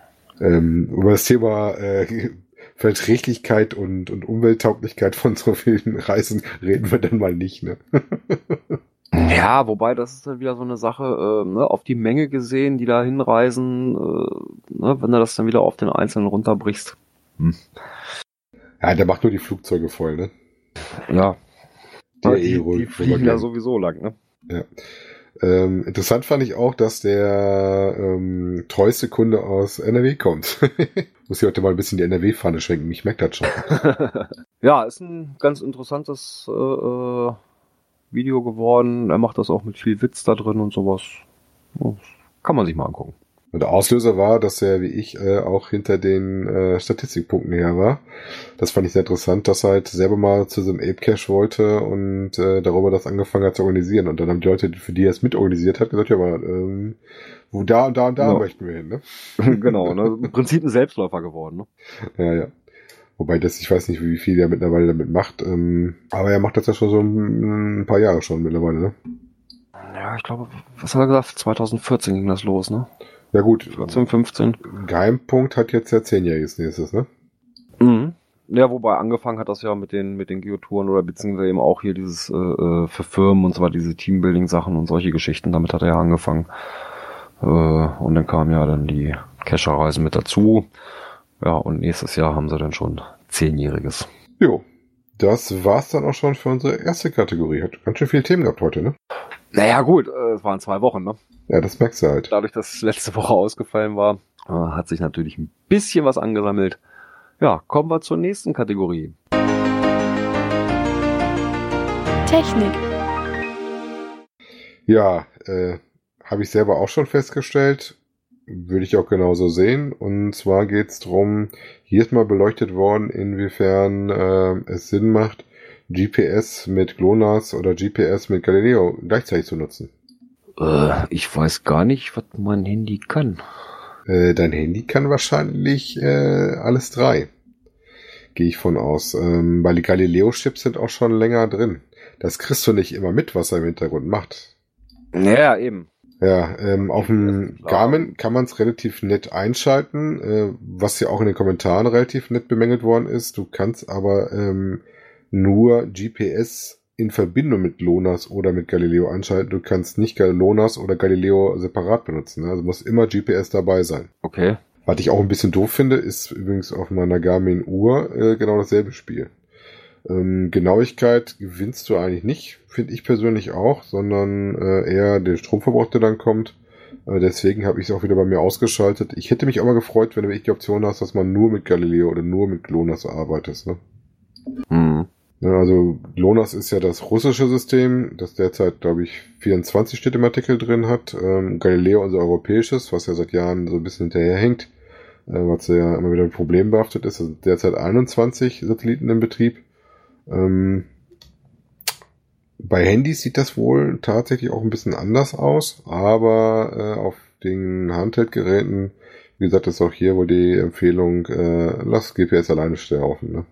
Ähm, über das Thema äh, Verträglichkeit und, und Umwelttauglichkeit von so vielen Reisen reden wir dann mal nicht, ne?
Ja, wobei das ist dann wieder so eine Sache, äh, ne, auf die Menge gesehen, die da hinreisen, äh, ne, wenn du das dann wieder auf den Einzelnen runterbrichst.
ja, der macht nur die Flugzeuge voll, ne?
Ja,
Der
die,
wohl
die fliegen ja sowieso lang, ne?
Ja. Ähm, interessant fand ich auch, dass der ähm, treueste Kunde aus NRW kommt. Muss ich heute mal ein bisschen die NRW-Pfanne schwenken, ich merke das schon.
ja, ist ein ganz interessantes äh, äh, Video geworden. Er macht das auch mit viel Witz da drin und sowas. Ja, Kann man sich mal angucken.
Und der Auslöser war, dass er wie ich äh, auch hinter den äh, Statistikpunkten her war. Das fand ich sehr interessant, dass er halt selber mal zu so einem Ape Cache wollte und äh, darüber das angefangen hat zu organisieren. Und dann haben die Leute, für die er es mitorganisiert hat, gesagt, ja, aber ähm, wo da und da und da
Ja.
möchten wir hin, ne?
genau, ne? Im Prinzip ein Selbstläufer geworden, ne?
Ja, ja. Wobei das, ich weiß nicht, wie viel er mittlerweile damit macht. Ähm, aber er macht das ja schon so ein, ein paar Jahre schon mittlerweile, ne?
Ja, ich glaube, was hat er gesagt? 2014 ging das los, ne?
Ja gut,
14, 15.
Geheimpunkt hat jetzt ja zehnjähriges nächstes, ne?
Mhm. Ja, wobei angefangen hat das ja mit den mit den Geotouren oder beziehungsweise eben auch hier dieses äh, äh, für Firmen und so weiter, diese Teambuilding-Sachen und solche Geschichten. Damit hat er ja angefangen. Äh, und dann kamen ja dann die Cacher-Reisen mit dazu. Ja, und nächstes Jahr haben sie dann schon zehnjähriges.
Jo. Das war's dann auch schon für unsere erste Kategorie. Hat ganz schön viele Themen gehabt heute, ne?
Naja, gut, äh, es waren zwei Wochen, ne?
Ja, das merkst du halt.
Dadurch, dass letzte Woche ausgefallen war, äh, hat sich natürlich ein bisschen was angesammelt. Ja, kommen wir zur nächsten Kategorie.
Technik,
Ja, äh, habe ich selber auch schon festgestellt. Würde ich auch genauso sehen. Und zwar geht's drum, hier ist mal beleuchtet worden, inwiefern äh, es Sinn macht, GPS mit GLONASS oder GPS mit Galileo gleichzeitig zu nutzen.
Äh, ich weiß gar nicht, was mein Handy kann.
Äh, dein Handy kann wahrscheinlich äh, alles drei. Gehe ich von aus. Ähm, weil die Galileo-Chips sind auch schon länger drin. Das kriegst du nicht immer mit, was er im Hintergrund macht.
Ja, eben.
Ja, ähm, auf dem. Garmin kann man es relativ nett einschalten, äh, was ja auch in den Kommentaren relativ nett bemängelt worden ist. Du kannst aber ähm, nur GPS in Verbindung mit LONAS oder mit Galileo einschalten. Du kannst nicht LONAS oder Galileo separat benutzen. ne? Also muss immer GPS dabei sein.
Okay.
Was ich auch ein bisschen doof finde, ist übrigens auf meiner Garmin Uhr äh, genau dasselbe Spiel. Ähm, Genauigkeit gewinnst du eigentlich nicht, finde ich persönlich auch, sondern äh, eher den Stromverbrauch, der dann kommt. Äh, deswegen habe ich es auch wieder bei mir ausgeschaltet. Ich hätte mich aber gefreut, wenn du wirklich die Option hast, dass man nur mit Galileo oder nur mit GLONASS arbeitet. Ne?
Hm.
Ja, also GLONASS ist ja das russische System, das derzeit, glaube ich, 24 steht im Artikel drin hat. Ähm, Galileo unser europäisches, was ja seit Jahren so ein bisschen hinterherhängt, äh, was ja immer wieder ein Problem behaftet ist. Also derzeit 21 Satelliten im Betrieb. Ähm, bei Handys sieht das wohl tatsächlich auch ein bisschen anders aus, aber äh, auf den Handheld-Geräten, wie gesagt, ist auch hier wohl die Empfehlung, äh, lass GPS alleine sterben. Ne?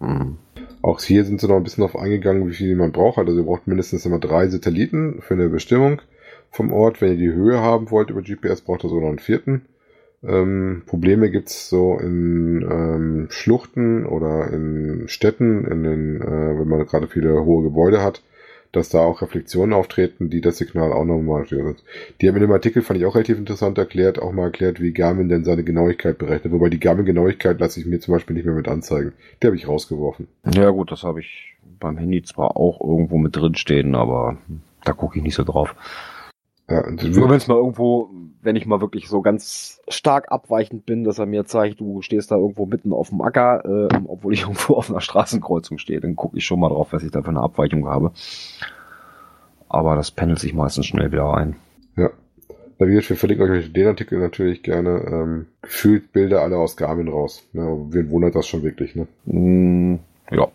Hm.
Auch hier sind sie noch ein bisschen darauf eingegangen, wie viel man braucht. Also ihr braucht mindestens immer drei Satelliten für eine Bestimmung vom Ort. Wenn ihr die Höhe haben wollt über GPS, braucht ihr sogar noch einen vierten. Ähm, Probleme gibt's so in ähm, Schluchten oder in Städten, in den, äh, wenn man gerade viele hohe Gebäude hat, dass da auch Reflexionen auftreten, die das Signal auch nochmal stören. Die haben in dem Artikel, fand ich auch relativ interessant erklärt, auch mal erklärt, wie Garmin denn seine Genauigkeit berechnet. Wobei die Garmin-Genauigkeit lasse ich mir zum Beispiel nicht mehr mit anzeigen. Die habe ich rausgeworfen.
Ja gut, das habe ich beim Handy zwar auch irgendwo mit drin stehen, aber da gucke ich nicht so drauf.
Ja,
Nur wenn es mal irgendwo, wenn ich mal wirklich so ganz stark abweichend bin, dass er mir zeigt, du stehst da irgendwo mitten auf dem Acker, äh, obwohl ich irgendwo auf einer Straßenkreuzung stehe, dann gucke ich schon mal drauf, was ich da für eine Abweichung habe. Aber das pendelt sich meistens schnell wieder ein.
Ja. Da wie gesagt, wir verlinken euch den Artikel natürlich gerne. Ähm, gefühlt Bilder alle aus Garmin raus. Ja, wen wundert das schon wirklich, ne?
Mm, ja.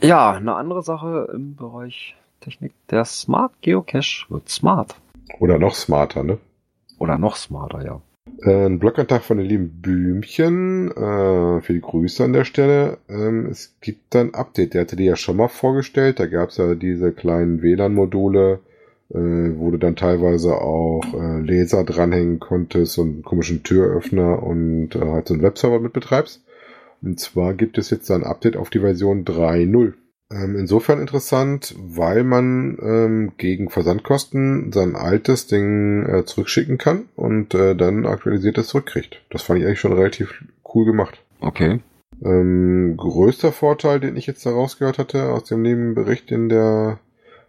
Ja, eine andere Sache im Bereich Technik. Der Smart Geocache wird smart.
Oder noch smarter, ne?
Oder noch smarter, ja.
Äh, ein Blogantrag von den lieben Blümchen. Äh, die Grüße an der Stelle. Ähm, es gibt ein Update. Der hatte die ja schon mal vorgestellt. Da gab es ja diese kleinen WLAN-Module, äh, wo du dann teilweise auch äh, Laser dranhängen konntest und einen komischen Türöffner und äh, halt so einen Webserver mit betreibst. Und zwar gibt es jetzt ein Update auf die Version 3.0. Ähm, insofern interessant, weil man ähm, gegen Versandkosten sein altes Ding äh, zurückschicken kann und äh, dann aktualisiertes zurückkriegt. Das fand ich eigentlich schon relativ cool gemacht.
Okay.
Ähm, größter Vorteil, den ich jetzt da rausgehört hatte aus dem Nebenbericht, den der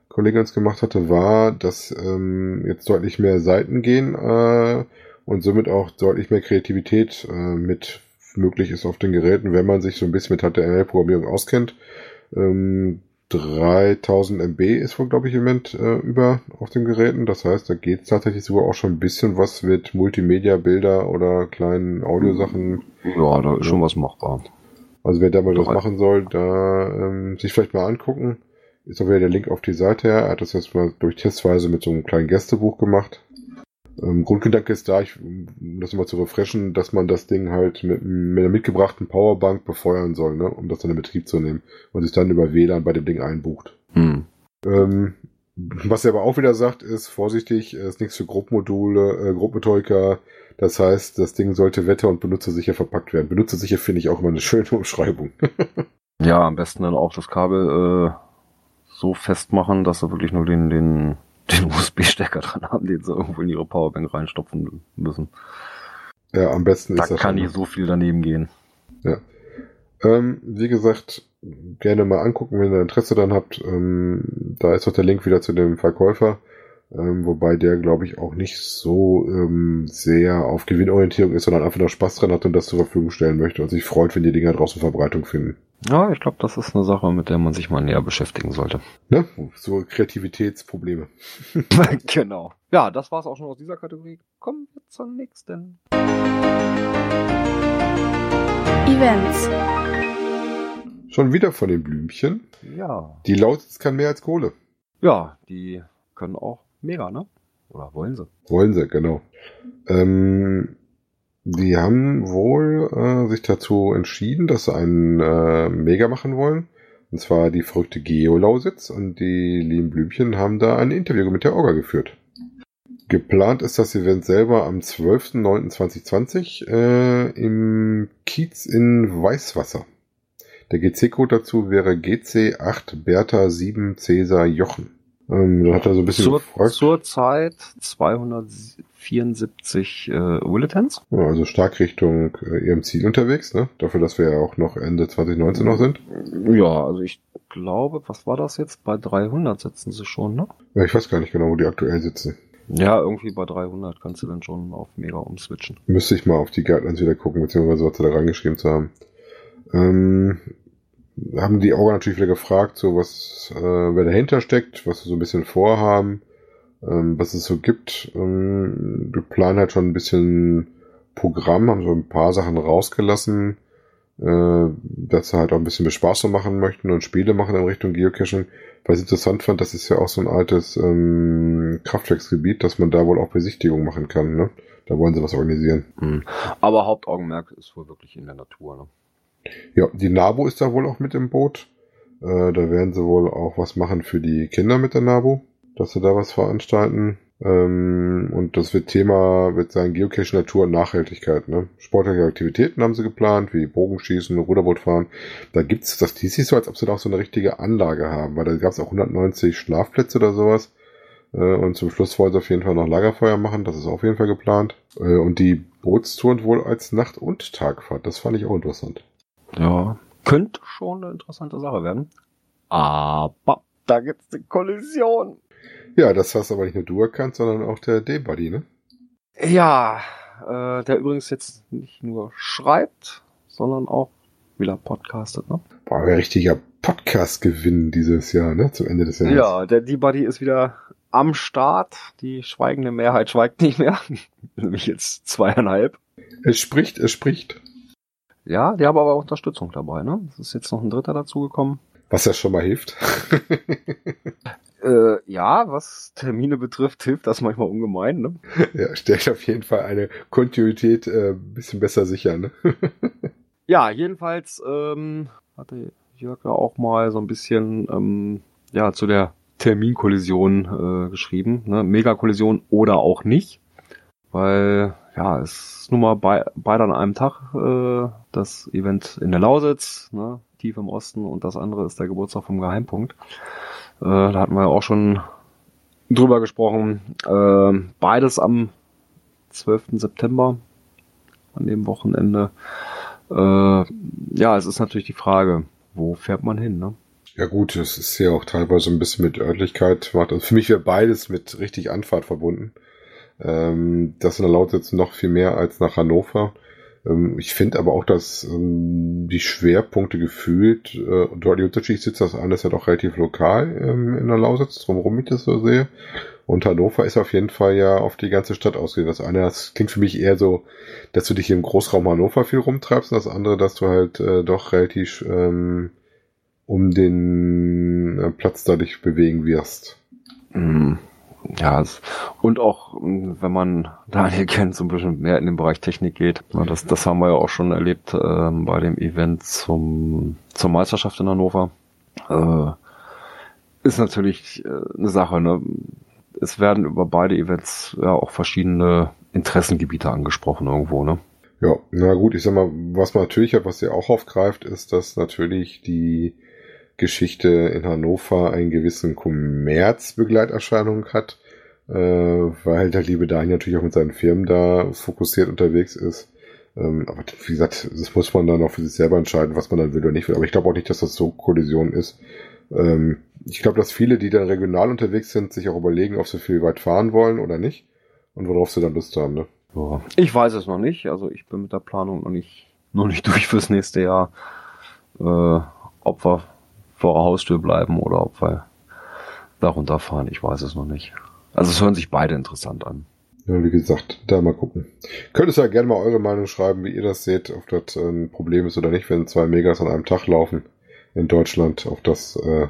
Kollege uns gemacht hatte, war, dass ähm, jetzt deutlich mehr Seiten gehen äh, und somit auch deutlich mehr Kreativität äh, mit möglich ist auf den Geräten, wenn man sich so ein bisschen mit HTML-Programmierung auskennt. Ähm, 3000 MB ist wohl, glaube ich, im Moment äh, über auf den Geräten. Das heißt, da geht es tatsächlich sogar auch schon ein bisschen was mit Multimedia-Bilder oder kleinen Audiosachen.
Ja, da ist schon was machbar.
Also wer da mal was machen soll, da ähm, sich vielleicht mal angucken. Ist auch wieder der Link auf die Seite her. Er hat das jetzt mal durch testweise mit so einem kleinen Gästebuch gemacht. Ähm, Grundgedanke ist da, ich, um das mal zu refreshen, dass man das Ding halt mit, mit einer mitgebrachten Powerbank befeuern soll, ne, um das dann in Betrieb zu nehmen und sich dann über WLAN bei dem Ding einbucht.
Hm.
Ähm, was er aber auch wieder sagt, ist vorsichtig, ist nichts für Grobmodule, äh, Grobmethoiker. Das heißt, das Ding sollte wetter- und benutzersicher verpackt werden. Benutzersicher finde ich auch immer eine schöne Umschreibung.
Ja, am besten dann auch das Kabel äh, so festmachen, dass sie wirklich nur den, den, den USB-Stecker dran haben, den sie irgendwo in ihre Powerbank reinstopfen müssen.
ja, am besten
Da
ist das
kann
schon-
nicht so viel daneben gehen.
Ähm, wie gesagt, gerne mal angucken, wenn ihr Interesse dann habt. Ähm, da ist auch der Link wieder zu dem Verkäufer. Ähm, wobei der, glaube ich, auch nicht so ähm, sehr auf Gewinnorientierung ist, sondern einfach nur Spaß dran hat und das zur Verfügung stellen möchte und sich freut, wenn die Dinger draußen Verbreitung finden.
Ja, ich glaube, das ist eine Sache, mit der man sich mal näher beschäftigen sollte.
Ne? So Kreativitätsprobleme.
genau. Ja, das war's auch schon aus dieser Kategorie. Kommen wir zur nächsten.
Events.
Schon wieder von den Blümchen.
Ja.
Die Lausitz kann mehr als Kohle.
Ja, die können auch mega, ne? Oder wollen sie?
Wollen sie, genau. Ähm, die haben wohl äh, sich dazu entschieden, dass sie einen äh, Mega machen wollen. Und zwar die verrückte Geolausitz und die lieben Blümchen haben da ein Interview mit der Orga geführt. Geplant ist das Event selber am 12.09.2020 äh, im Kiez in Weißwasser. Der GC-Code dazu wäre GC8 Bertha 7 Cäsar Jochen. Ähm, hat er so ein bisschen
zur,
zur
Zeit 200, 74 äh, Willetans.
Ja, also stark Richtung äh, ihrem Ziel unterwegs, ne? Dafür, dass wir ja auch noch Ende 2019 noch sind.
Ja, also ich glaube, was war das jetzt? Bei 300 sitzen sie schon, ne?
Ja, ich weiß gar nicht genau, wo die aktuell sitzen.
Ja, irgendwie bei 300 kannst du dann schon auf Mega umswitchen.
Müsste ich mal auf die Guidelines wieder gucken, beziehungsweise was sie da reingeschrieben zu haben. Ähm, haben die auch natürlich wieder gefragt, so was, äh, wer dahinter steckt, was sie so ein bisschen vorhaben ähm, was es so gibt. Ähm, wir planen halt schon ein bisschen Programm, haben so ein paar Sachen rausgelassen, äh, dass sie halt auch ein bisschen Bespaßung machen möchten und Spiele machen in Richtung Geocaching. Weil ich interessant fand, das ist ja auch so ein altes ähm, Kraftwerksgebiet, dass man da wohl auch Besichtigung machen kann. Ne? Da wollen sie was organisieren.
Mhm. Aber Hauptaugenmerk ist wohl wirklich in der Natur, ne?
Ja, die NABU ist da wohl auch mit im Boot. Äh, da werden sie wohl auch was machen für die Kinder mit der NABU, dass sie da was veranstalten. Ähm, und das wird Thema, wird sein Geocache, Natur und Nachhaltigkeit. Ne? Sportliche Aktivitäten haben sie geplant, wie Bogenschießen, Ruderbootfahren. Da gibt's, das hieß so, als ob sie da auch so eine richtige Anlage haben, weil da gab's auch 190 Schlafplätze oder sowas. Äh, und zum Schluss wollen sie auf jeden Fall noch Lagerfeuer machen, das ist auf jeden Fall geplant. Äh, und die Bootstouren wohl als Nacht- und Tagfahrt, das fand ich auch interessant.
Ja, könnte schon eine interessante Sache werden. Aber da gibt's eine Kollision.
Ja, das hast aber nicht nur du erkannt, sondern auch der D-Buddy, ne?
Ja, äh, der übrigens jetzt nicht nur schreibt, sondern auch wieder podcastet, ne?
War ein richtiger Podcast-Gewinn dieses Jahr, ne? Zum Ende des Jahres.
Ja, der D-Buddy ist wieder am Start. Die schweigende Mehrheit schweigt nicht mehr. Nämlich jetzt zweieinhalb.
Es spricht, es spricht.
Ja, die haben aber auch Unterstützung dabei, ne? Es ist jetzt noch ein Dritter dazugekommen.
Was ja schon mal hilft.
Äh, ja, was Termine betrifft, hilft das manchmal ungemein, ne?
ja, stellt auf jeden Fall eine Kontinuität äh, ein bisschen besser sicher, ne?
Ja, jedenfalls ähm, hatte Jörg ja auch mal so ein bisschen ähm, ja zu der Terminkollision äh, geschrieben, ne? Megakollision oder auch nicht, weil ja es ist nun mal bei, beide an einem Tag äh, das Event in der Lausitz, ne? tief im Osten und das andere ist der Geburtstag vom Geheimpunkt. Äh, da hatten wir ja auch schon drüber gesprochen. Äh, beides am 12. September an dem Wochenende. Äh, ja, es ist natürlich die Frage, wo fährt man hin, ne?
Ja gut, es ist ja auch teilweise ein bisschen mit Örtlichkeit. Also für mich wäre beides mit richtig Anfahrt verbunden. Ähm, das der Lausitz noch viel mehr als nach Hannover. Ähm, ich finde aber auch, dass ähm, die Schwerpunkte gefühlt äh, deutlich unterschiedlich sind. Das eine ist ja doch relativ lokal ähm, in der Lausitz, drumherum, ich das so sehe. Und Hannover ist auf jeden Fall ja auf die ganze Stadt ausgelegt. Das eine, das klingt für mich eher so, dass du dich im Großraum Hannover viel rumtreibst. Und das andere, dass du halt äh, doch relativ ähm, um den äh, Platz da dich bewegen wirst.
Mm, Ja, und auch, mm, wenn man Daniel kennt, so ein bisschen mehr in den Bereich Technik geht. Das, das haben wir ja auch schon erlebt ähm, bei dem Event zum, zur Meisterschaft in Hannover. Äh, ist natürlich äh, eine Sache, ne? Es werden über beide Events ja auch verschiedene Interessengebiete angesprochen irgendwo, ne?
Ja, na gut, ich sag mal, was man natürlich hat, was ihr auch aufgreift, ist, dass natürlich die Geschichte in Hannover einen gewissen Kommerzbegleiterscheinung hat, äh, weil der liebe Daniel natürlich auch mit seinen Firmen da fokussiert unterwegs ist. Ähm, aber wie gesagt, das muss man dann auch für sich selber entscheiden, was man dann will oder nicht will. Aber ich glaube auch nicht, dass das so Kollision ist. Ähm, ich glaube, dass viele, die dann regional unterwegs sind, sich auch überlegen, ob sie viel weit fahren wollen oder nicht und worauf sie dann Lust haben. Ne?
Ich weiß es noch nicht. Also ich bin mit der Planung noch nicht, noch nicht durch fürs nächste Jahr. Äh, ob wir vor der Haustür bleiben oder ob wir da runterfahren, ich weiß es noch nicht. Also es hören sich beide interessant an.
Ja, wie gesagt, da mal gucken. Könntest ja gerne mal eure Meinung schreiben, wie ihr das seht, ob das ein Problem ist oder nicht, wenn zwei Megas an einem Tag laufen in Deutschland, ob das äh,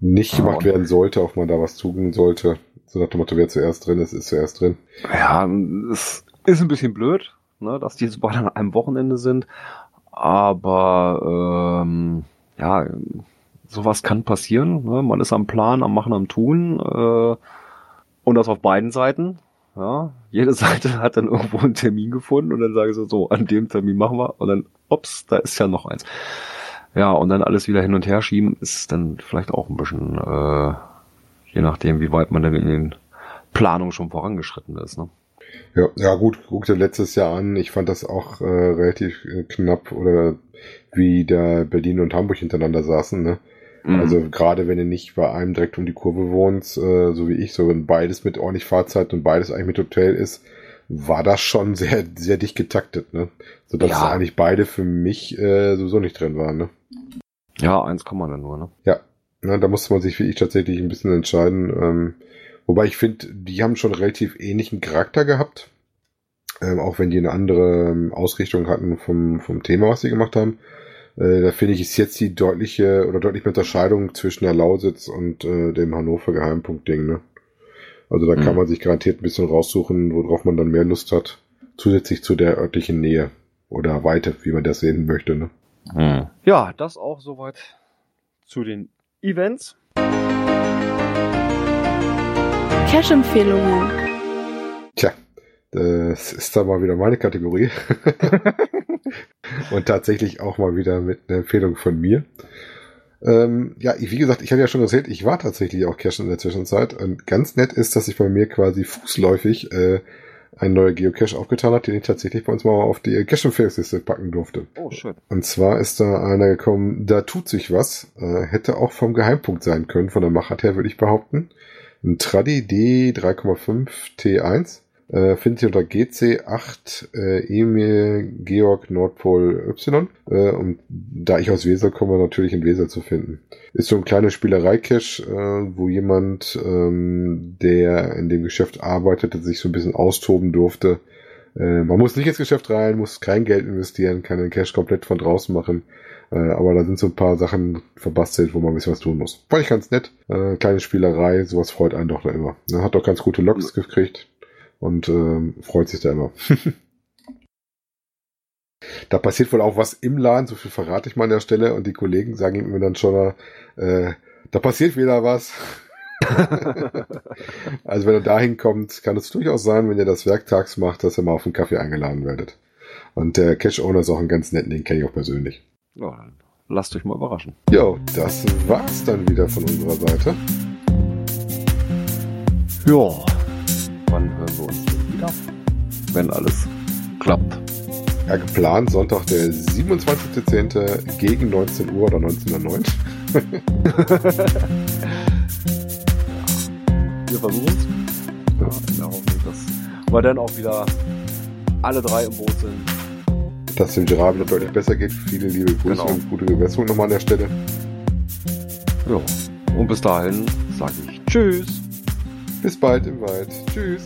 nicht
Ja,
gemacht
und-
werden sollte, ob man da was tun sollte. So nach dem Motto, wer zuerst drin ist, ist zuerst drin.
Ja, es ist ein bisschen blöd, ne, dass die beide an einem Wochenende sind. Aber ähm, ja, sowas kann passieren. Ne? Man ist am Plan, am Machen, am Tun. Äh, und das auf beiden Seiten. Ja, jede Seite hat dann irgendwo einen Termin gefunden und dann sagen sie so, an dem Termin machen wir und dann, ups, da ist ja noch eins. Ja, und dann alles wieder hin und her schieben ist dann vielleicht auch ein bisschen, äh, je nachdem, wie weit man denn in den Planungen schon vorangeschritten ist. Ne?
Ja, ja gut, guck dir letztes Jahr an. Ich fand das auch äh, relativ äh, knapp oder wie da Berlin und Hamburg hintereinander saßen. Ne?
Mhm.
Also gerade wenn du nicht bei einem direkt um die Kurve wohnst, äh, so wie ich, so wenn beides mit ordentlich Fahrzeit und beides eigentlich mit Hotel ist, war das schon sehr, sehr dicht getaktet, ne? Sodass
Ja.
eigentlich beide für mich äh, sowieso nicht drin waren, ne?
Ja, eins kann man dann nur, ne?
Ja, ne, da musste man sich wie ich tatsächlich ein bisschen entscheiden. Ähm, wobei ich finde, die haben schon relativ ähnlichen Charakter gehabt. Ähm, auch wenn die eine andere ähm, Ausrichtung hatten vom, vom Thema, was sie gemacht haben. Äh, da finde ich, ist jetzt die deutliche oder deutliche Unterscheidung zwischen der Lausitz und äh, dem Hannover Geheimpunkt-Ding, ne? Also da kann
Mhm.
man sich garantiert ein bisschen raussuchen, worauf man dann mehr Lust hat. Zusätzlich zu der örtlichen Nähe oder Weite, wie man das sehen möchte, ne?
Ja, das auch soweit zu den Events.
Cash-Empfehlungen.
Tja, das ist dann mal wieder meine Kategorie. Und tatsächlich auch mal wieder mit einer Empfehlung von mir. Ähm, ja, ich- wie gesagt, ich hatte ja schon erzählt, ich war tatsächlich auch Cache in der Zwischenzeit. Und ganz nett ist, dass sich bei mir quasi fußläufig äh, ein neuer Geocache aufgetan hat, den ich tatsächlich bei uns mal auf die Cache-Empfehlungsliste packen durfte.
Oh, schön.
Und zwar ist da einer gekommen, da tut sich was. Äh, hätte auch vom Geheimpunkt sein können, von der Machart her würde ich behaupten. Ein Tradi D3,5 T1. Äh, findet ihr unter GC8 äh, Emil Georg Nordpol Y. Äh, und da ich aus Wesel komme, natürlich in Wesel zu finden. Ist so ein kleiner Spielerei-Cache, äh, wo jemand, ähm, der in dem Geschäft arbeitete, sich so ein bisschen austoben durfte. Äh, man muss nicht ins Geschäft rein, muss kein Geld investieren, kann den Cash komplett von draußen machen. Äh, aber da sind so ein paar Sachen verbastelt, wo man ein bisschen was tun muss. Fand ich ganz nett. Äh, kleine Spielerei, sowas freut einen doch da immer. Ne, hat doch ganz gute Loks gekriegt und ähm, freut sich da immer. da passiert wohl auch was im Laden, so viel verrate ich mal an der Stelle und die Kollegen sagen mir dann schon, äh, da passiert wieder was. also wenn ihr dahin kommt, kann es durchaus sein, wenn ihr das werktags macht, dass ihr mal auf einen Kaffee eingeladen werdet. Und der Cash-Owner ist auch ein ganz netten, den kenne ich auch persönlich.
Ja, dann lasst euch mal überraschen.
Jo, das war's dann wieder von unserer Seite.
Ja. Wann hören wir uns denn wieder? Wenn alles klappt.
Ja, geplant Sonntag der 27.10. gegen 19 Uhr oder 19.09
Wir versuchen es. Ja, in der Hoffnung, dass wir dann auch wieder alle drei im Boot sind.
Dass dem Gerard wieder deutlich besser geht. Viele liebe Grüße
Genau.
und gute Gewässerung nochmal an der Stelle.
Ja. Und bis dahin sage ich Tschüss.
Bis bald im Wald. Tschüss.